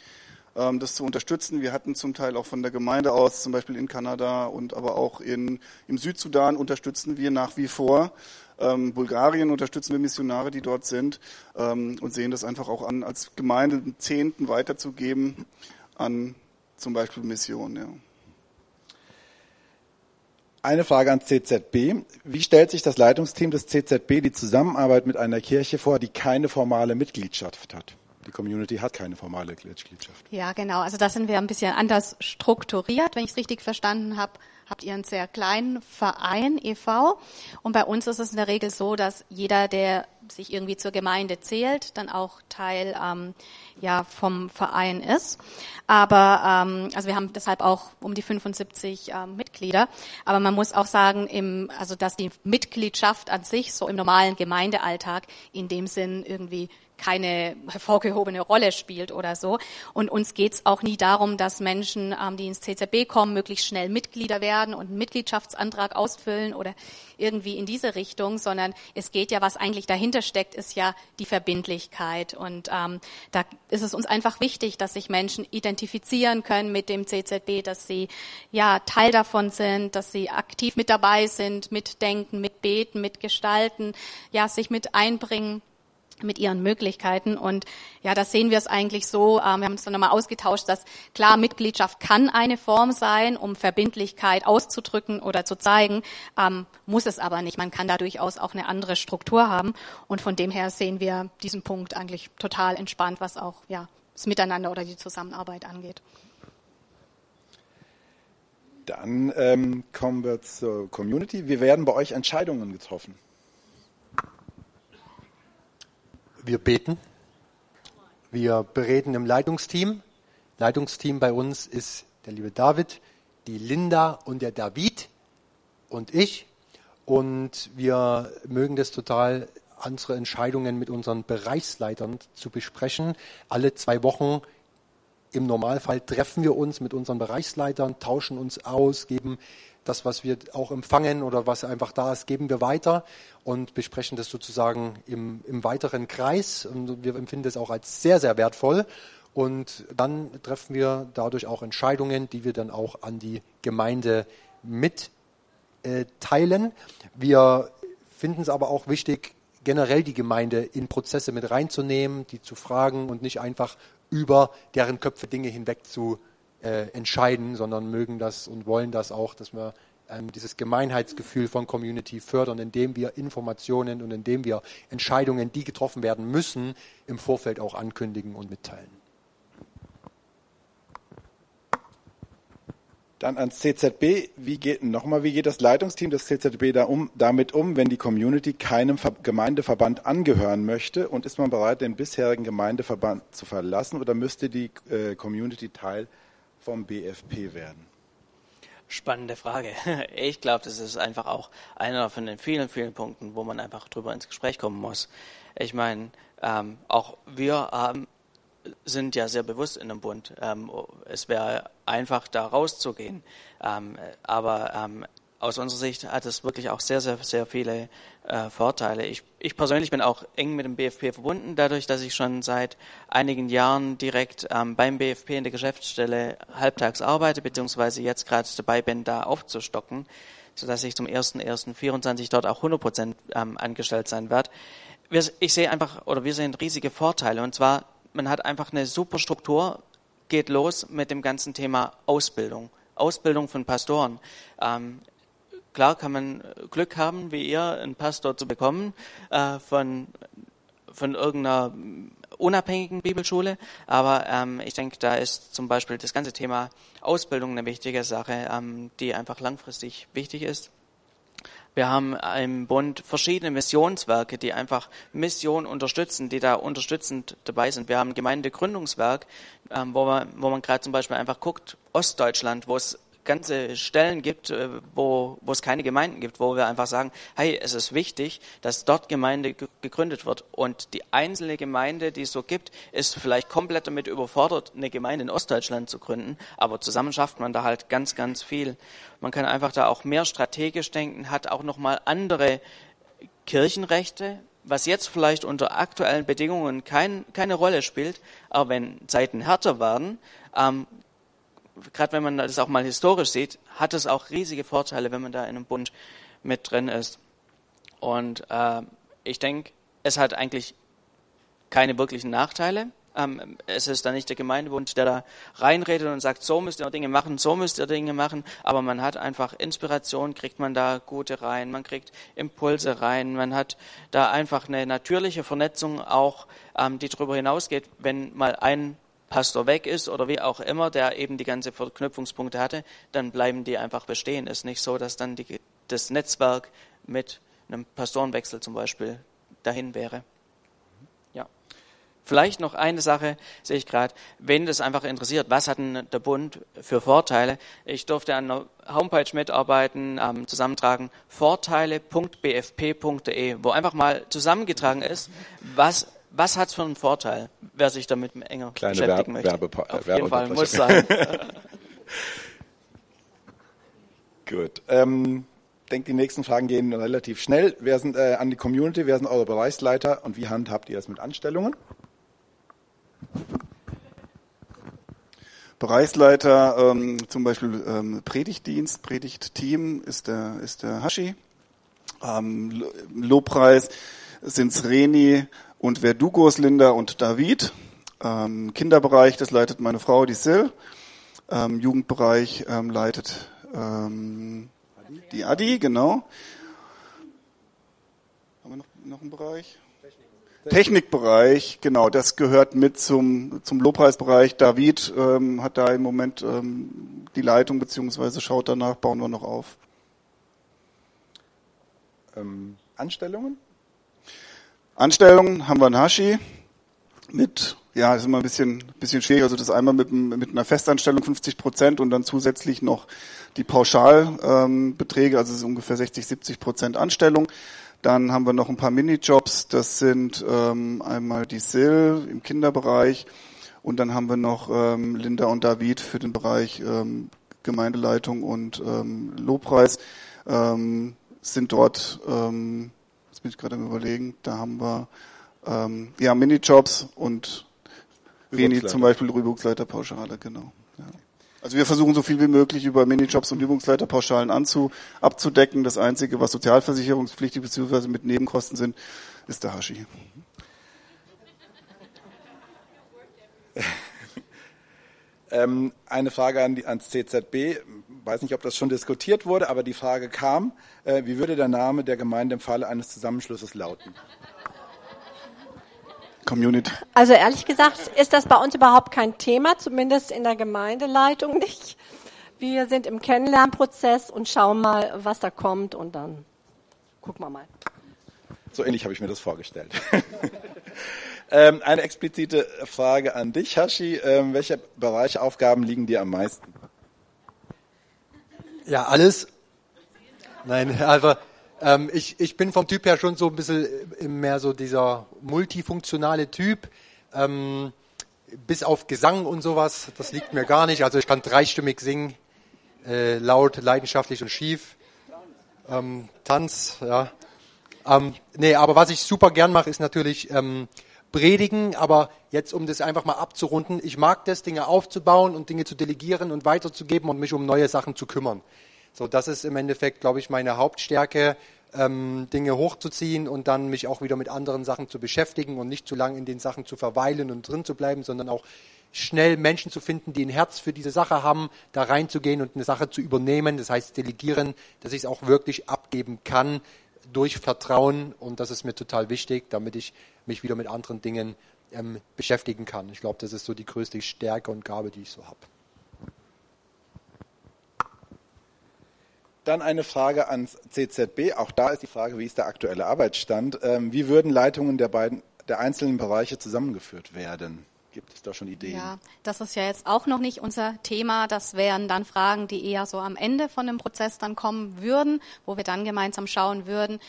das zu unterstützen. Wir hatten zum Teil auch von der Gemeinde aus, zum Beispiel in Kanada und aber auch in, im Südsudan unterstützen wir nach wie vor. Ähm, Bulgarien unterstützen wir Missionare, die dort sind ähm, und sehen das einfach auch an, als Gemeinde einen Zehnten weiterzugeben an zum Beispiel Missionen. Ja. Eine Frage ans CZB. Wie stellt sich das Leitungsteam des CZB die Zusammenarbeit mit einer Kirche vor, die keine formale Mitgliedschaft hat? Die Community hat keine formale Mitgliedschaft. Ja, genau. Also da sind wir ein bisschen anders strukturiert. Wenn ich es richtig verstanden habe, habt ihr einen sehr kleinen Verein, e.V. Und bei uns ist es in der Regel so, dass jeder, der sich irgendwie zur Gemeinde zählt, dann auch Teil ähm, ja vom Verein ist. Aber ähm, also wir haben deshalb auch um die 75 ähm, Mitglieder. Aber man muss auch sagen, im, also dass die Mitgliedschaft an sich so im normalen Gemeindealltag in dem Sinn irgendwie keine hervorgehobene Rolle spielt oder so. Und uns geht es auch nie darum, dass Menschen, ähm, die ins CZB kommen, möglichst schnell Mitglieder werden und einen Mitgliedschaftsantrag ausfüllen oder irgendwie in diese Richtung, sondern es geht ja, was eigentlich dahinter steckt, ist ja die Verbindlichkeit. Und ähm, da ist es uns einfach wichtig, dass sich Menschen identifizieren können mit dem CZB, dass sie ja Teil davon sind, dass sie aktiv mit dabei sind, mitdenken, mitbeten, mitgestalten, ja, sich mit einbringen mit ihren Möglichkeiten. Und ja, das sehen wir es eigentlich so. Ähm, wir haben uns dann nochmal ausgetauscht, dass klar, Mitgliedschaft kann eine Form sein, um Verbindlichkeit auszudrücken oder zu zeigen, ähm, muss es aber nicht. Man kann da durchaus auch eine andere Struktur haben. Und von dem her sehen wir diesen Punkt eigentlich total entspannt, was auch ja, das Miteinander oder die Zusammenarbeit angeht. Dann ähm, kommen wir zur Community. Wir werden bei euch Entscheidungen getroffen. Wir beten. Wir bereden im Leitungsteam. Leitungsteam bei uns ist der liebe David, die Linda und der David und ich. Und wir mögen das total, unsere Entscheidungen mit unseren Bereichsleitern zu besprechen. Alle zwei Wochen im Normalfall treffen wir uns mit unseren Bereichsleitern, tauschen uns aus, geben das, was wir auch empfangen oder was einfach da ist, geben wir weiter und besprechen das sozusagen im, im weiteren Kreis. Und wir empfinden das auch als sehr, sehr wertvoll. Und dann treffen wir dadurch auch Entscheidungen, die wir dann auch an die Gemeinde mitteilen. Äh, wir finden es aber auch wichtig, generell die Gemeinde in Prozesse mit reinzunehmen, die zu fragen und nicht einfach über deren Köpfe Dinge hinweg zu äh, entscheiden, sondern mögen das und wollen das auch, dass wir ähm, dieses Gemeinheitsgefühl von Community fördern, indem wir Informationen und indem wir Entscheidungen, die getroffen werden müssen, im Vorfeld auch ankündigen und mitteilen. Dann ans CZB. Wie geht, nochmal, wie geht das Leitungsteam des CZB da um, damit um, wenn die Community keinem Ver Gemeindeverband angehören möchte? Und ist man bereit, den bisherigen Gemeindeverband zu verlassen oder müsste die äh, Community Teil vom BFP werden? Spannende Frage. Ich glaube, das ist einfach auch einer von den vielen, vielen Punkten, wo man einfach drüber ins Gespräch kommen muss. Ich meine, ähm, auch wir haben sind ja sehr bewusst in dem Bund. Ähm, es wäre einfach, da rauszugehen. Ähm, aber ähm, aus unserer Sicht hat es wirklich auch sehr, sehr, sehr viele äh, Vorteile. Ich, ich persönlich bin auch eng mit dem BFP verbunden, dadurch, dass ich schon seit einigen Jahren direkt ähm, beim BFP in der Geschäftsstelle halbtags arbeite, beziehungsweise jetzt gerade dabei bin, da aufzustocken, sodass ich zum 1.1.24 dort auch 100 Prozent ähm, angestellt sein werde. Wir, ich sehe einfach, oder wir sehen riesige Vorteile, und zwar man hat einfach eine super Struktur, geht los mit dem ganzen Thema Ausbildung. Ausbildung von Pastoren. Ähm, klar kann man Glück haben, wie ihr, einen Pastor zu bekommen äh, von, von irgendeiner unabhängigen Bibelschule, aber ähm, ich denke, da ist zum Beispiel das ganze Thema Ausbildung eine wichtige Sache, ähm, die einfach langfristig wichtig ist. Wir haben im Bund verschiedene Missionswerke, die einfach Mission unterstützen, die da unterstützend dabei sind. Wir haben ein Gemeindegründungswerk, ähm, wo man, wo man gerade zum Beispiel einfach guckt, Ostdeutschland, wo es ganze Stellen gibt, äh, wo, wo es keine Gemeinden gibt, wo wir einfach sagen, hey, es ist wichtig, dass dort Gemeinde gegründet wird. Und die einzelne Gemeinde, die es so gibt, ist vielleicht komplett damit überfordert, eine Gemeinde in Ostdeutschland zu gründen. Aber zusammen schafft man da halt ganz, ganz viel. Man kann einfach da auch mehr strategisch denken, hat auch nochmal andere Kirchenrechte, was jetzt vielleicht unter aktuellen Bedingungen kein, keine Rolle spielt, aber wenn Zeiten härter werden, ähm, gerade wenn man das auch mal historisch sieht, hat es auch riesige Vorteile, wenn man da in einem Bund mit drin ist. Und äh, ich denke, es hat eigentlich keine wirklichen Nachteile. Ähm, es ist da nicht der Gemeindebund, der da reinredet und sagt, so müsst ihr Dinge machen, so müsst ihr Dinge machen, aber man hat einfach Inspiration, kriegt man da gute rein, man kriegt Impulse rein, man hat da einfach eine natürliche Vernetzung auch, ähm, die darüber hinausgeht, wenn mal ein Pastor weg ist oder wie auch immer, der eben die ganze Verknüpfungspunkte hatte, dann bleiben die einfach bestehen. Es ist nicht so, dass dann die, das Netzwerk mit einem Pastorenwechsel zum Beispiel dahin wäre. Ja. Vielleicht noch eine Sache sehe ich gerade, wenn das einfach interessiert, was hat denn der Bund für Vorteile? Ich durfte an einer Homepage mitarbeiten, ähm, zusammentragen vorteile.bfp.de, wo einfach mal zusammengetragen ist, was was hat es für einen Vorteil, wer sich damit enger Kleine beschäftigen Werbe, möchte? Werbe, Auf jeden Fall, muss sein. Gut. Ähm, denke, die nächsten Fragen gehen relativ schnell. Wer sind äh, an die Community? Wer sind eure Bereichsleiter und wie handhabt ihr das mit Anstellungen? Bereichsleiter, ähm, zum Beispiel ähm, Predigtdienst, Predigtteam ist der, ist der Hashi. Ähm, Lobpreis sind's Reni, und Verdugos, Linda und David. Ähm, Kinderbereich, das leitet meine Frau, die Sil. Ähm, Jugendbereich ähm, leitet ähm, die Adi, genau. Haben wir noch, noch einen Bereich? Technikbereich, genau, das gehört mit zum, zum Lobpreisbereich. David ähm, hat da im Moment ähm, die Leitung, beziehungsweise schaut danach, bauen wir noch auf. Ähm, Anstellungen? Anstellungen haben wir einen Hashi mit, ja, ist immer ein bisschen, bisschen schwierig. Also das einmal mit, mit einer Festanstellung 50 Prozent und dann zusätzlich noch die Pauschalbeträge, ähm, also es ist ungefähr 60, 70 Prozent Anstellung. Dann haben wir noch ein paar Minijobs. Das sind ähm, einmal die Sil im Kinderbereich und dann haben wir noch ähm, Linda und David für den Bereich ähm, Gemeindeleitung und ähm, Lobpreis. Ähm, sind dort, ähm, jetzt bin ich gerade am überlegen, da haben wir ähm, ja Minijobs und Reni zum Beispiel Übungsleiterpauschale, genau. Ja. Also wir versuchen so viel wie möglich über Minijobs und Übungsleiterpauschalen anzu, abzudecken. Das Einzige, was sozialversicherungspflichtig bzw. mit Nebenkosten sind, ist der Hashi. ähm, eine Frage an die, ans CZB. Weiß nicht, ob das schon diskutiert wurde, aber die Frage kam, äh, wie würde der Name der Gemeinde im Falle eines Zusammenschlusses lauten? Community. Also ehrlich gesagt ist das bei uns überhaupt kein Thema, zumindest in der Gemeindeleitung nicht. Wir sind im Kennenlernprozess und schauen mal, was da kommt und dann gucken wir mal. So ähnlich habe ich mir das vorgestellt. ähm, eine explizite Frage an dich, Hashi. Ähm, welche Bereiche, Aufgaben liegen dir am meisten? Ja, alles. Nein, also ähm, ich, ich bin vom Typ her schon so ein bisschen mehr so dieser multifunktionale Typ. Ähm, bis auf Gesang und sowas, das liegt mir gar nicht. Also ich kann dreistimmig singen, äh, laut, leidenschaftlich und schief. Ähm, Tanz, ja. Ähm, nee, aber was ich super gern mache, ist natürlich ähm, predigen, aber jetzt um das einfach mal abzurunden, ich mag das, Dinge aufzubauen und Dinge zu delegieren und weiterzugeben und mich um neue Sachen zu kümmern. So, das ist im Endeffekt, glaube ich, meine Hauptstärke, ähm, Dinge hochzuziehen und dann mich auch wieder mit anderen Sachen zu beschäftigen und nicht zu lange in den Sachen zu verweilen und drin zu bleiben, sondern auch schnell Menschen zu finden, die ein Herz für diese Sache haben, da reinzugehen und eine Sache zu übernehmen, das heißt delegieren, dass ich es auch wirklich abgeben kann durch Vertrauen und das ist mir total wichtig, damit ich mich wieder mit anderen Dingen ähm, beschäftigen kann. Ich glaube, das ist so die größte Stärke und Gabe, die ich so habe. Dann eine Frage ans CZB. Auch da ist die Frage, wie ist der aktuelle Arbeitsstand? Ähm, wie würden Leitungen der beiden, der einzelnen Bereiche zusammengeführt werden? Gibt es da schon Ideen? Ja, das ist ja jetzt auch noch nicht unser Thema. Das wären dann Fragen, die eher so am Ende von dem Prozess dann kommen würden, wo wir dann gemeinsam schauen würden.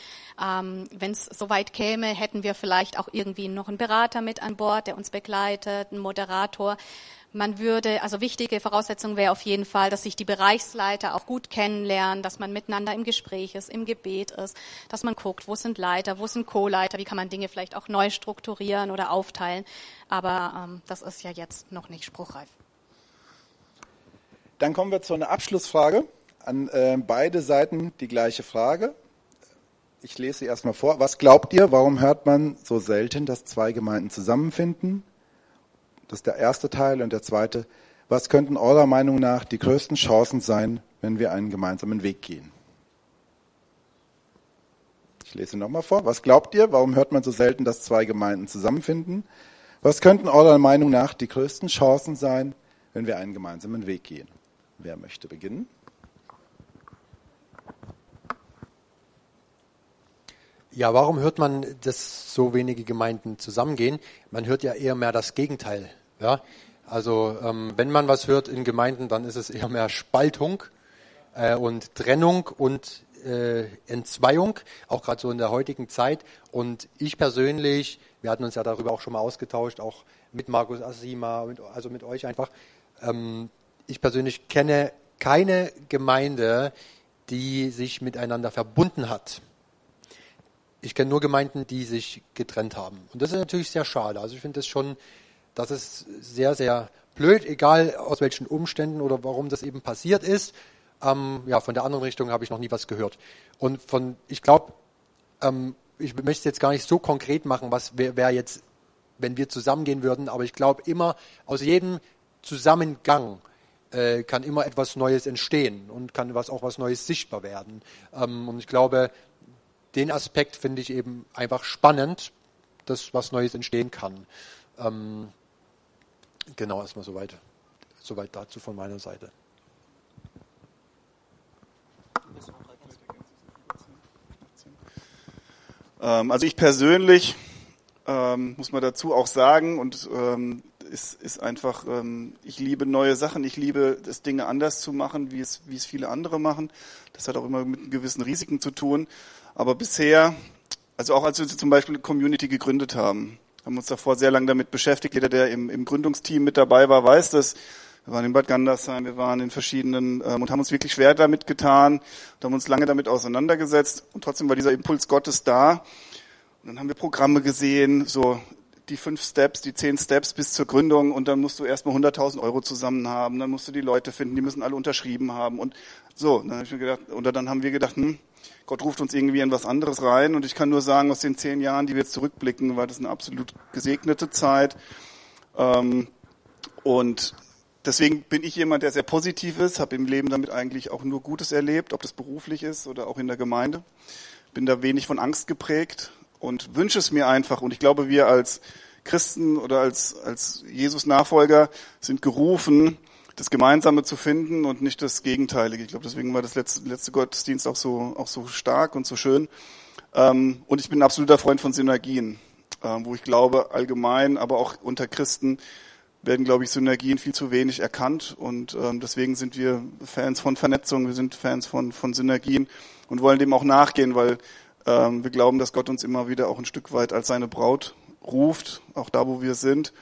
Ähm, Wenn es soweit käme, hätten wir vielleicht auch irgendwie noch einen Berater mit an Bord, der uns begleitet, einen Moderator. Man würde, also wichtige Voraussetzung wäre auf jeden Fall, dass sich die Bereichsleiter auch gut kennenlernen, dass man miteinander im Gespräch ist, im Gebet ist, dass man guckt, wo sind Leiter, wo sind Co-Leiter, wie kann man Dinge vielleicht auch neu strukturieren oder aufteilen. Aber ähm, das ist ja jetzt noch nicht spruchreif. Dann kommen wir zu einer Abschlussfrage. An äh, beide Seiten die gleiche Frage. Ich lese sie erstmal vor. Was glaubt ihr, warum hört man so selten, dass zwei Gemeinden zusammenfinden? Das ist der erste Teil. Und der zweite, was könnten eurer Meinung nach die größten Chancen sein, wenn wir einen gemeinsamen Weg gehen? Ich lese nochmal vor. Was glaubt ihr, warum hört man so selten, dass zwei Gemeinden zusammenfinden? Was könnten eurer Meinung nach die größten Chancen sein, wenn wir einen gemeinsamen Weg gehen? Wer möchte beginnen? Ja, warum hört man, dass so wenige Gemeinden zusammengehen? Man hört ja eher mehr das Gegenteil. Ja? Also ähm, wenn man was hört in Gemeinden, dann ist es eher mehr Spaltung äh, und Trennung und äh, Entzweiung, auch gerade so in der heutigen Zeit. Und ich persönlich, wir hatten uns ja darüber auch schon mal ausgetauscht, auch mit Markus Asima, mit, also mit euch einfach. Ähm, ich persönlich kenne keine Gemeinde, die sich miteinander verbunden hat. Ich kenne nur Gemeinden, die sich getrennt haben. Und das ist natürlich sehr schade. Also ich finde das schon das ist sehr, sehr blöd, egal aus welchen Umständen oder warum das eben passiert ist. Ähm, ja, von der anderen Richtung habe ich noch nie was gehört. Und von, ich glaube, ähm, ich möchte jetzt gar nicht so konkret machen, was wäre jetzt, wenn wir zusammengehen würden, aber ich glaube immer, aus jedem Zusammengang äh, kann immer etwas Neues entstehen und kann was, auch was Neues sichtbar werden. Ähm, und ich glaube, den Aspekt finde ich eben einfach spannend, dass was Neues entstehen kann. Ähm, Genau, erstmal soweit, soweit dazu von meiner Seite. Ähm, also ich persönlich ähm, muss man dazu auch sagen und ähm, ist, ist einfach, ähm, ich liebe neue Sachen, ich liebe es Dinge anders zu machen, wie es, wie es viele andere machen. Das hat auch immer mit gewissen Risiken zu tun. Aber bisher Also auch als wir zum Beispiel Community gegründet haben, haben uns davor sehr lange damit beschäftigt. Jeder, der im, im Gründungsteam mit dabei war, weiß das. Wir waren in Bad Gandersheim, wir waren in verschiedenen ähm, und haben uns wirklich schwer damit getan und haben uns lange damit auseinandergesetzt. Und trotzdem war dieser Impuls Gottes da. Und dann haben wir Programme gesehen, so die fünf Steps, die zehn Steps bis zur Gründung und dann musst du erstmal 100.000 Euro zusammen haben, dann musst du die Leute finden, die müssen alle unterschrieben haben und so. Dann hab ich mir gedacht, oder dann haben wir gedacht, hm, Gott ruft uns irgendwie in was anderes rein und ich kann nur sagen, aus den zehn Jahren, die wir jetzt zurückblicken, war das eine absolut gesegnete Zeit ähm, und deswegen bin ich jemand, der sehr positiv ist, habe im Leben damit eigentlich auch nur Gutes erlebt, ob das beruflich ist oder auch in der Gemeinde. Bin da wenig von Angst geprägt, und wünsche es mir einfach. Und ich glaube, wir als Christen oder als, als Jesus-Nachfolger sind gerufen, das Gemeinsame zu finden und nicht das Gegenteilige. Ich glaube, deswegen war das letzte, letzte Gottesdienst auch so, auch so stark und so schön. Ähm, und ich bin ein absoluter Freund von Synergien, ähm, wo ich glaube, allgemein, aber auch unter Christen werden, glaube ich, Synergien viel zu wenig erkannt. Und ähm, deswegen sind wir Fans von Vernetzung, wir sind Fans von, von Synergien und wollen dem auch nachgehen, weil ähm, wir glauben, dass Gott uns immer wieder auch ein Stück weit als seine Braut ruft, auch da, wo wir sind.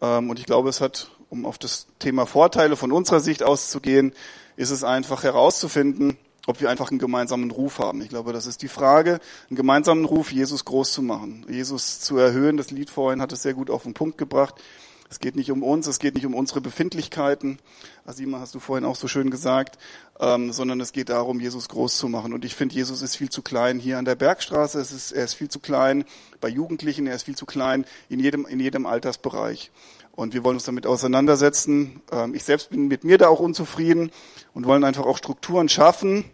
Ähm, und ich glaube, es hat, um auf das Thema Vorteile von unserer Sicht auszugehen, ist es einfach herauszufinden, ob wir einfach einen gemeinsamen Ruf haben. Ich glaube, das ist die Frage, einen gemeinsamen Ruf, Jesus groß zu machen, Jesus zu erhöhen. Das Lied vorhin hat es sehr gut auf den Punkt gebracht. Es geht nicht um uns, es geht nicht um unsere Befindlichkeiten, Asima hast du vorhin auch so schön gesagt, ähm, sondern es geht darum, Jesus groß zu machen. Und ich finde, Jesus ist viel zu klein hier an der Bergstraße, es ist, er ist viel zu klein bei Jugendlichen, er ist viel zu klein in jedem, in jedem Altersbereich. Und wir wollen uns damit auseinandersetzen. Ähm, ich selbst bin mit mir da auch unzufrieden und wollen einfach auch Strukturen schaffen,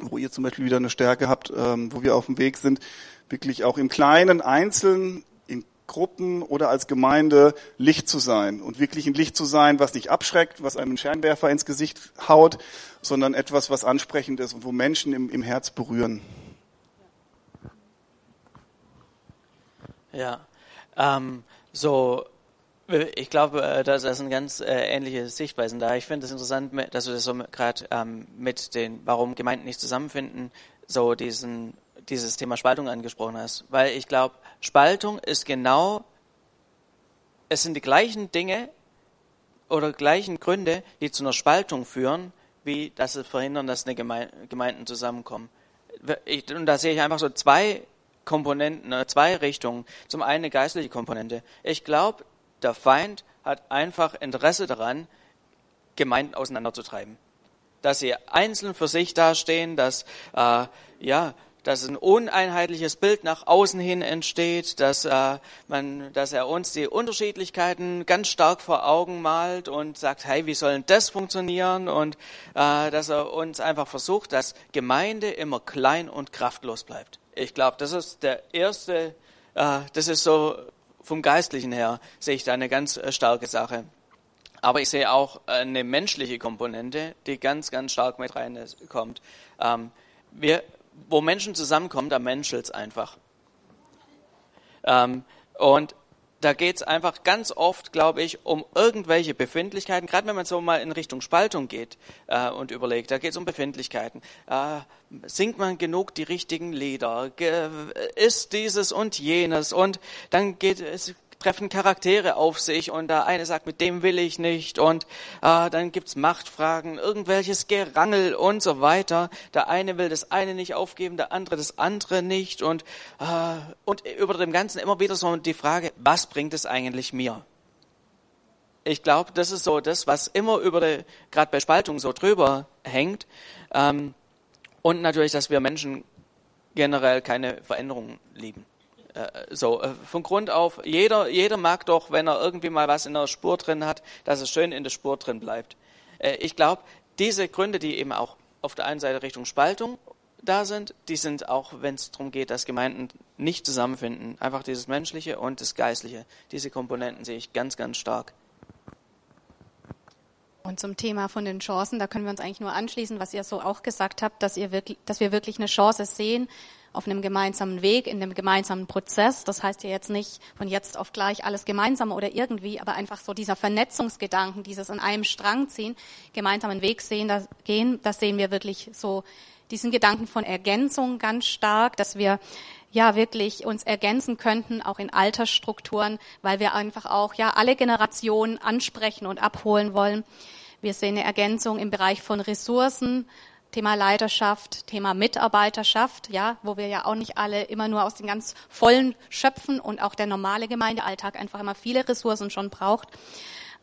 wo ihr zum Beispiel wieder eine Stärke habt, ähm, wo wir auf dem Weg sind, wirklich auch im Kleinen, einzeln Gruppen oder als Gemeinde Licht zu sein und wirklich ein Licht zu sein, was nicht abschreckt, was einem einen Scheinwerfer ins Gesicht haut, sondern etwas, was ansprechend ist und wo Menschen im, im Herz berühren. Ja, ähm, so, ich glaube, äh, das sind ganz äh, ähnliche Sichtweisen da. Ich finde es interessant, dass du das so gerade ähm, mit den, warum Gemeinden nicht zusammenfinden, so diesen dieses Thema Spaltung angesprochen hast, weil ich glaube, Spaltung ist genau, es sind die gleichen Dinge oder gleichen Gründe, die zu einer Spaltung führen, wie dass sie verhindern, dass eine Geme Gemeinden zusammenkommen. Ich, und da sehe ich einfach so zwei Komponenten, äh, zwei Richtungen. Zum einen eine geistliche Komponente. Ich glaube, der Feind hat einfach Interesse daran, Gemeinden auseinanderzutreiben. Dass sie einzeln für sich dastehen, dass äh, ja dass ein uneinheitliches Bild nach außen hin entsteht, dass, äh, man, dass er uns die Unterschiedlichkeiten ganz stark vor Augen malt und sagt, hey, wie soll denn das funktionieren? Und äh, dass er uns einfach versucht, dass Gemeinde immer klein und kraftlos bleibt. Ich glaube, das ist der erste, äh, das ist so vom Geistlichen her, sehe ich da eine ganz äh, starke Sache. Aber ich sehe auch eine menschliche Komponente, die ganz, ganz stark mit reinkommt. Ähm, wir, wo Menschen zusammenkommen, da menschelt's einfach. Ähm, und da geht's einfach ganz oft, glaube ich, um irgendwelche Befindlichkeiten, gerade wenn man so mal in Richtung Spaltung geht äh, und überlegt, da geht's um Befindlichkeiten. Äh, singt man genug die richtigen Lieder? ist dieses und jenes? Und dann geht es treffen Charaktere auf sich und der eine sagt, mit dem will ich nicht und äh, dann gibt's Machtfragen, irgendwelches Gerangel und so weiter. Der eine will das eine nicht aufgeben, der andere das andere nicht und, äh, und über dem Ganzen immer wieder so die Frage, was bringt es eigentlich mir? Ich glaube, das ist so das, was immer über gerade bei Spaltung so drüber hängt. Ähm, und natürlich, dass wir Menschen generell keine Veränderungen lieben. Äh, so, äh, von Grund auf, jeder, jeder mag doch, wenn er irgendwie mal was in der Spur drin hat, dass es schön in der Spur drin bleibt. Äh, ich glaube, diese Gründe, die eben auch auf der einen Seite Richtung Spaltung da sind, die sind auch, wenn es darum geht, dass Gemeinden nicht zusammenfinden, einfach dieses Menschliche und das Geistliche. Diese Komponenten sehe ich ganz, ganz stark. Und zum Thema von den Chancen, da können wir uns eigentlich nur anschließen, was ihr so auch gesagt habt, dass, ihr wirklich, dass wir wirklich eine Chance sehen, auf einem gemeinsamen Weg, in einem gemeinsamen Prozess. Das heißt ja jetzt nicht von jetzt auf gleich alles gemeinsam oder irgendwie, aber einfach so dieser Vernetzungsgedanken, dieses an einem Strang ziehen, gemeinsamen Weg sehen, das, gehen, das sehen wir wirklich so, diesen Gedanken von Ergänzung ganz stark, dass wir ja wirklich uns ergänzen könnten, auch in Altersstrukturen, weil wir einfach auch ja alle Generationen ansprechen und abholen wollen. Wir sehen eine Ergänzung im Bereich von Ressourcen, Thema Leiterschaft, Thema Mitarbeiterschaft, ja, wo wir ja auch nicht alle immer nur aus den ganz vollen schöpfen und auch der normale Gemeindealltag einfach immer viele Ressourcen schon braucht.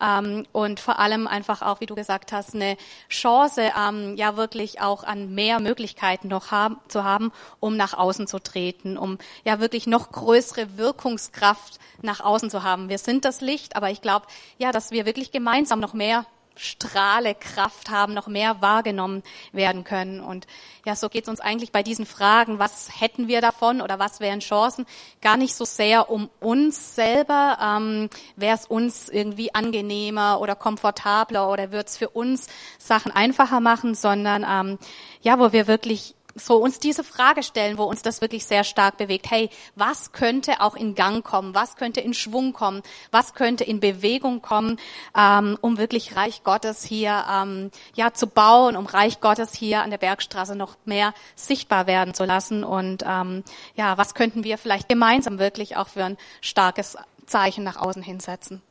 Ähm, und vor allem einfach auch, wie du gesagt hast, eine Chance, ähm, ja wirklich auch an mehr Möglichkeiten noch haben, zu haben, um nach außen zu treten, um ja wirklich noch größere Wirkungskraft nach außen zu haben. Wir sind das Licht, aber ich glaube, ja, dass wir wirklich gemeinsam noch mehr Strahle, Kraft haben, noch mehr wahrgenommen werden können. Und ja, so geht es uns eigentlich bei diesen Fragen, was hätten wir davon oder was wären Chancen, gar nicht so sehr um uns selber, ähm, wäre es uns irgendwie angenehmer oder komfortabler oder wird es für uns Sachen einfacher machen, sondern ähm, ja, wo wir wirklich so uns diese Frage stellen, wo uns das wirklich sehr stark bewegt. Hey, was könnte auch in Gang kommen? Was könnte in Schwung kommen? Was könnte in Bewegung kommen, ähm, um wirklich Reich Gottes hier ähm, ja zu bauen, um Reich Gottes hier an der Bergstraße noch mehr sichtbar werden zu lassen? Und ähm, ja, was könnten wir vielleicht gemeinsam wirklich auch für ein starkes Zeichen nach außen hinsetzen?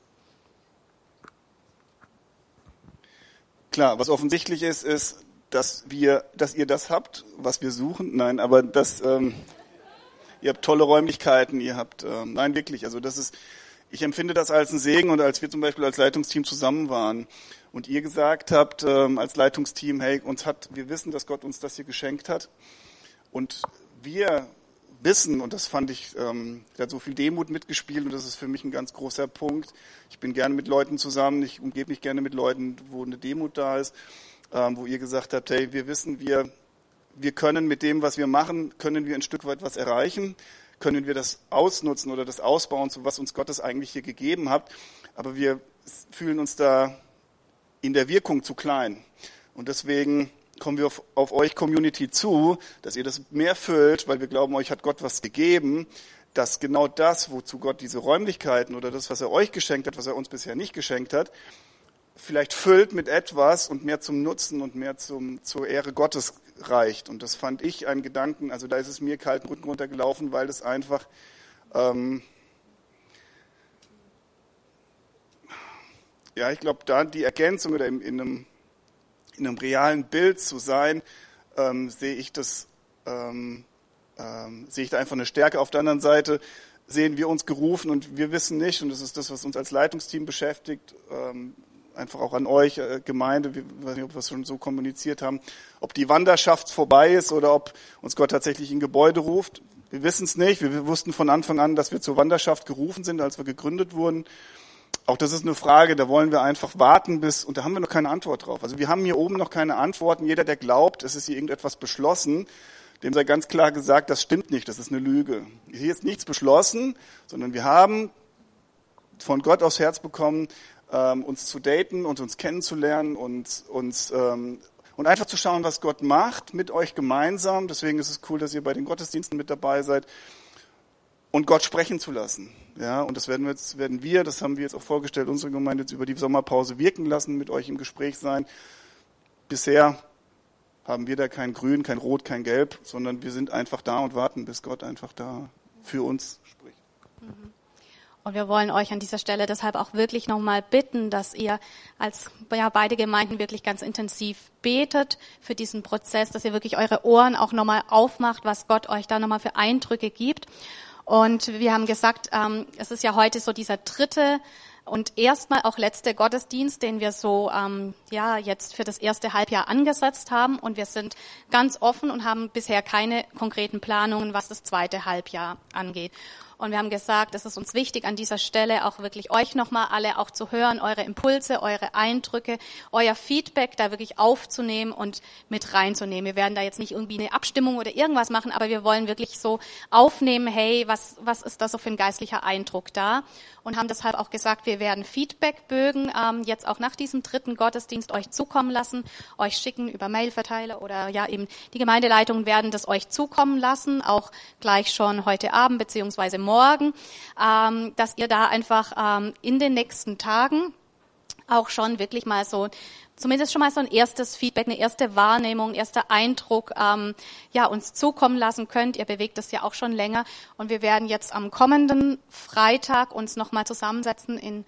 Klar, was offensichtlich ist, ist, dass wir, dass ihr das habt, was wir suchen. Nein, aber das, ähm, ihr habt tolle Räumlichkeiten, ihr habt, ähm, nein, wirklich. Also das ist, ich empfinde das als einen Segen und als wir zum Beispiel als Leitungsteam zusammen waren und ihr gesagt habt ähm, als Leitungsteam, hey, uns hat, wir wissen, dass Gott uns das hier geschenkt hat und wir wissen, und das fand ich, ähm, da hat so viel Demut mitgespielt und das ist für mich ein ganz großer Punkt. Ich bin gerne mit Leuten zusammen, ich umgebe mich gerne mit Leuten, wo eine Demut da ist wo ihr gesagt habt, hey, wir wissen, wir, wir können mit dem, was wir machen, können wir ein Stück weit was erreichen, können wir das ausnutzen oder das ausbauen, so was uns Gottes eigentlich hier gegeben hat, aber wir fühlen uns da in der Wirkung zu klein. Und deswegen kommen wir auf, auf euch Community zu, dass ihr das mehr füllt, weil wir glauben, euch hat Gott was gegeben, dass genau das, wozu Gott diese Räumlichkeiten oder das, was er euch geschenkt hat, was er uns bisher nicht geschenkt hat, vielleicht füllt mit etwas und mehr zum Nutzen und mehr zum, zur Ehre Gottes reicht. Und das fand ich einen Gedanken, also da ist es mir kalten Rücken runtergelaufen, weil das einfach ähm, ja, ich glaube, da die Ergänzung oder in, in, einem, in einem realen Bild zu sein, ähm, sehe ich das, ähm, ähm, sehe ich da einfach eine Stärke. Auf der anderen Seite sehen wir uns gerufen und wir wissen nicht, und das ist das, was uns als Leitungsteam beschäftigt, ähm, einfach auch an euch, äh, Gemeinde, ich weiß nicht, ob wir es schon so kommuniziert haben, ob die Wanderschaft vorbei ist oder ob uns Gott tatsächlich in Gebäude ruft. Wir wissen es nicht. Wir wussten von Anfang an, dass wir zur Wanderschaft gerufen sind, als wir gegründet wurden. Auch das ist eine Frage, da wollen wir einfach warten bis, und da haben wir noch keine Antwort drauf. Also wir haben hier oben noch keine Antworten. Jeder, der glaubt, es ist hier irgendetwas beschlossen, dem sei ganz klar gesagt, das stimmt nicht, das ist eine Lüge. Hier ist nichts beschlossen, sondern wir haben von Gott aufs Herz bekommen, ähm, uns zu daten und uns kennenzulernen und uns ähm, und einfach zu schauen, was Gott macht mit euch gemeinsam. Deswegen ist es cool, dass ihr bei den Gottesdiensten mit dabei seid und Gott sprechen zu lassen. Ja, und das werden wir jetzt, werden wir, das haben wir jetzt auch vorgestellt, unsere Gemeinde jetzt über die Sommerpause wirken lassen, mit euch im Gespräch sein. Bisher haben wir da kein Grün, kein Rot, kein Gelb, sondern wir sind einfach da und warten, bis Gott einfach da für uns spricht. Mhm. Und wir wollen euch an dieser Stelle deshalb auch wirklich nochmal bitten, dass ihr als ja, beide Gemeinden wirklich ganz intensiv betet für diesen Prozess, dass ihr wirklich eure Ohren auch nochmal aufmacht, was Gott euch da nochmal für Eindrücke gibt. Und wir haben gesagt, ähm, es ist ja heute so dieser dritte und erstmal auch letzte Gottesdienst, den wir so ähm, ja jetzt für das erste Halbjahr angesetzt haben. Und wir sind ganz offen und haben bisher keine konkreten Planungen, was das zweite Halbjahr angeht. Und wir haben gesagt, es ist uns wichtig, an dieser Stelle auch wirklich euch nochmal alle auch zu hören, eure Impulse, eure Eindrücke, euer Feedback da wirklich aufzunehmen und mit reinzunehmen. Wir werden da jetzt nicht irgendwie eine Abstimmung oder irgendwas machen, aber wir wollen wirklich so aufnehmen, hey, was, was ist da so für ein geistlicher Eindruck da? Und haben deshalb auch gesagt, wir werden Feedbackbögen ähm, jetzt auch nach diesem dritten Gottesdienst euch zukommen lassen, euch schicken über Mailverteiler oder ja eben die Gemeindeleitungen werden das euch zukommen lassen, auch gleich schon heute Abend beziehungsweise morgen ähm, dass ihr da einfach ähm, in den nächsten Tagen auch schon wirklich mal so zumindest schon mal so ein erstes Feedback, eine erste Wahrnehmung, ein erster Eindruck ähm, ja, uns zukommen lassen könnt. Ihr bewegt das ja auch schon länger. Und wir werden jetzt am kommenden Freitag uns nochmal zusammensetzen in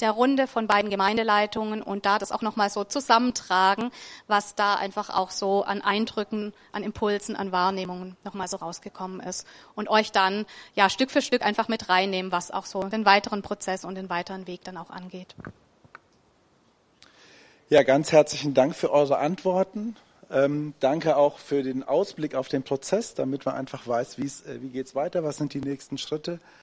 der Runde von beiden Gemeindeleitungen und da das auch nochmal so zusammentragen, was da einfach auch so an Eindrücken, an Impulsen, an Wahrnehmungen nochmal so rausgekommen ist. Und euch dann ja Stück für Stück einfach mit reinnehmen, was auch so den weiteren Prozess und den weiteren Weg dann auch angeht. Ja, ganz herzlichen Dank für eure Antworten. Ähm, danke auch für den Ausblick auf den Prozess, damit man einfach weiß, äh, wie geht's weiter, was sind die nächsten Schritte.